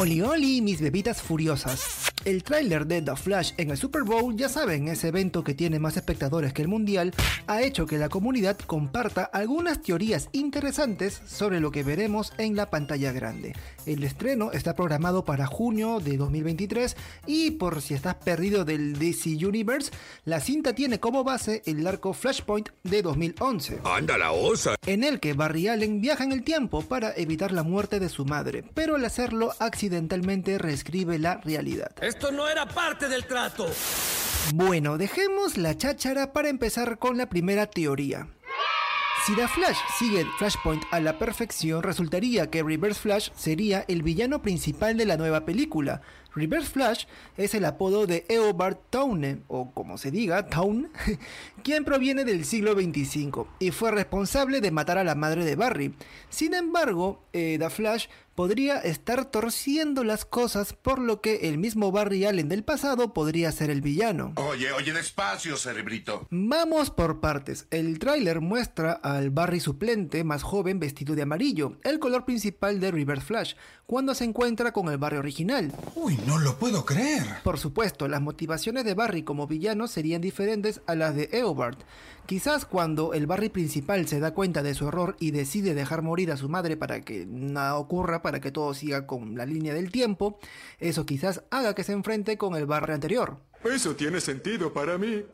Oli Oli, mis bebitas furiosas. El tráiler de The Flash en el Super Bowl, ya saben, ese evento que tiene más espectadores que el Mundial, ha hecho que la comunidad comparta algunas teorías interesantes sobre lo que veremos en la pantalla grande. El estreno está programado para junio de 2023 y por si estás perdido del DC Universe, la cinta tiene como base el arco Flashpoint de 2011. ¡Anda la osa! En el que Barry Allen viaja en el tiempo para evitar la muerte de su madre, pero al hacerlo accidentalmente reescribe la realidad. Esto no era parte del trato. Bueno, dejemos la cháchara para empezar con la primera teoría. Si The Flash sigue Flashpoint a la perfección, resultaría que Reverse Flash sería el villano principal de la nueva película. Reverse Flash es el apodo de Eobard Towne, o como se diga, Town, quien proviene del siglo 25 y fue responsable de matar a la madre de Barry. Sin embargo, eh, The Flash podría estar torciendo las cosas por lo que el mismo Barry Allen del pasado podría ser el villano. Oye, oye, despacio, cerebrito. Vamos por partes. El tráiler muestra al Barry suplente más joven vestido de amarillo, el color principal de Reverse Flash, cuando se encuentra con el Barry original. Uy, no lo puedo creer. Por supuesto, las motivaciones de Barry como villano serían diferentes a las de Eobard. Quizás cuando el Barry principal se da cuenta de su error y decide dejar morir a su madre para que nada ocurra, para que todo siga con la línea del tiempo, eso quizás haga que se enfrente con el Barry anterior. Eso tiene sentido para mí.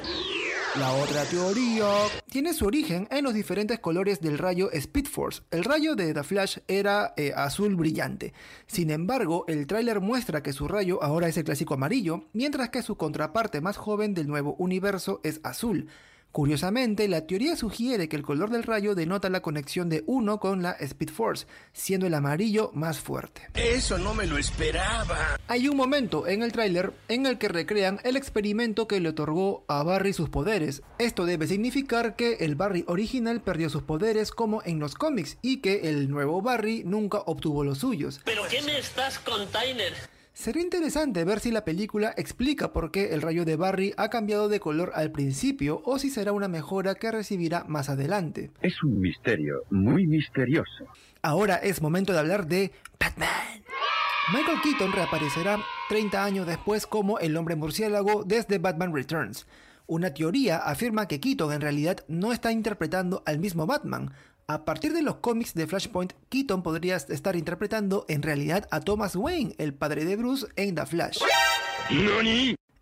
La otra teoría tiene su origen en los diferentes colores del rayo Speed Force. El rayo de The Flash era eh, azul brillante. Sin embargo, el tráiler muestra que su rayo ahora es el clásico amarillo, mientras que su contraparte más joven del nuevo universo es azul. Curiosamente, la teoría sugiere que el color del rayo denota la conexión de uno con la Speed Force, siendo el amarillo más fuerte. Eso no me lo esperaba. Hay un momento en el tráiler en el que recrean el experimento que le otorgó a Barry sus poderes. Esto debe significar que el Barry original perdió sus poderes como en los cómics y que el nuevo Barry nunca obtuvo los suyos. ¿Pero qué me estás container? Sería interesante ver si la película explica por qué el rayo de Barry ha cambiado de color al principio o si será una mejora que recibirá más adelante. Es un misterio muy misterioso. Ahora es momento de hablar de Batman. Michael Keaton reaparecerá 30 años después como el hombre murciélago desde Batman Returns. Una teoría afirma que Keaton en realidad no está interpretando al mismo Batman, a partir de los cómics de Flashpoint, Keaton podría estar interpretando en realidad a Thomas Wayne, el padre de Bruce, en The Flash.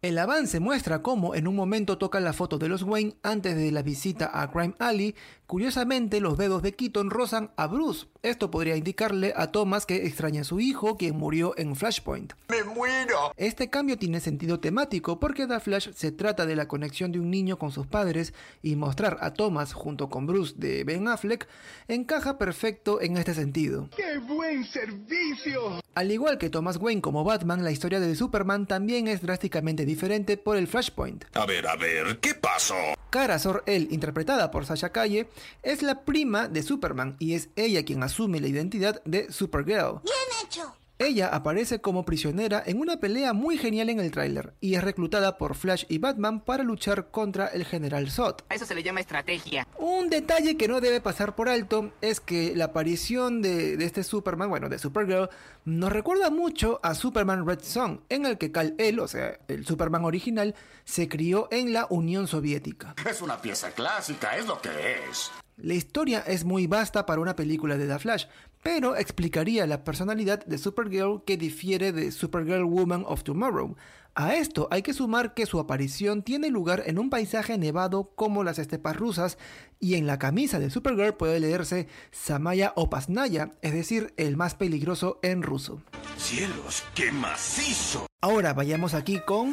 El avance muestra cómo en un momento toca la foto de los Wayne antes de la visita a Crime Alley. Curiosamente, los dedos de Keaton rozan a Bruce. Esto podría indicarle a Thomas que extraña a su hijo, quien murió en Flashpoint. ¡Me muero! Este cambio tiene sentido temático porque The Flash se trata de la conexión de un niño con sus padres y mostrar a Thomas junto con Bruce de Ben Affleck encaja perfecto en este sentido. ¡Qué buen servicio! Al igual que Thomas Wayne como Batman, la historia de Superman también es drásticamente diferente por el Flashpoint. A ver, a ver, ¿qué pasó? Kara Zor-El, interpretada por Sasha Calle, es la prima de Superman y es ella quien asume la identidad de Supergirl. Bien hecho. Ella aparece como prisionera en una pelea muy genial en el tráiler y es reclutada por Flash y Batman para luchar contra el General Zod. A eso se le llama estrategia. Un detalle que no debe pasar por alto es que la aparición de, de este Superman, bueno, de Supergirl, nos recuerda mucho a Superman Red Son, en el que Kal-El, o sea, el Superman original, se crió en la Unión Soviética. Es una pieza clásica, es lo que es. La historia es muy vasta para una película de The Flash, pero explicaría la personalidad de Supergirl que difiere de Supergirl Woman of Tomorrow. A esto hay que sumar que su aparición tiene lugar en un paisaje nevado como las estepas rusas y en la camisa de Supergirl puede leerse Samaya Opasnaya, es decir, el más peligroso en ruso. ¡Cielos, qué macizo! Ahora vayamos aquí con...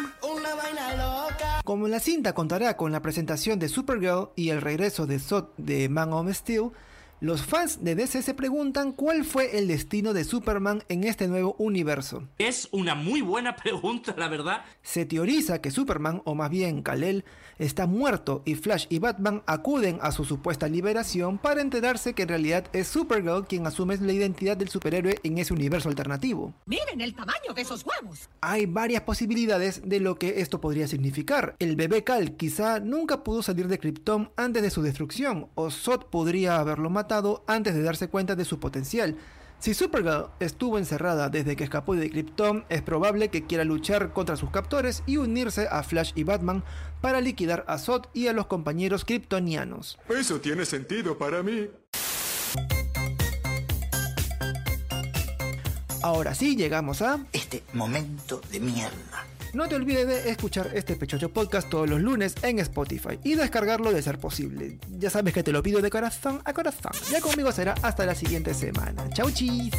Como la cinta contará con la presentación de Supergirl y el regreso de Zod de Man of Steel, los fans de DC se preguntan cuál fue el destino de Superman en este nuevo universo. Es una muy buena pregunta, la verdad. Se teoriza que Superman, o más bien Kal-El, está muerto y Flash y Batman acuden a su supuesta liberación para enterarse que en realidad es Supergirl quien asume la identidad del superhéroe en ese universo alternativo. Miren el tamaño de esos huevos. Hay varias posibilidades de lo que esto podría significar. El bebé Kal quizá nunca pudo salir de Krypton antes de su destrucción, o Zod podría haberlo matado antes de darse cuenta de su potencial. Si Supergirl estuvo encerrada desde que escapó de Krypton, es probable que quiera luchar contra sus captores y unirse a Flash y Batman para liquidar a Zod y a los compañeros kryptonianos. Eso tiene sentido para mí. Ahora sí, llegamos a... Este momento de mierda. No te olvides de escuchar este Pechocho Podcast todos los lunes en Spotify y descargarlo de ser posible. Ya sabes que te lo pido de corazón a corazón. Ya conmigo será hasta la siguiente semana. Chau chis.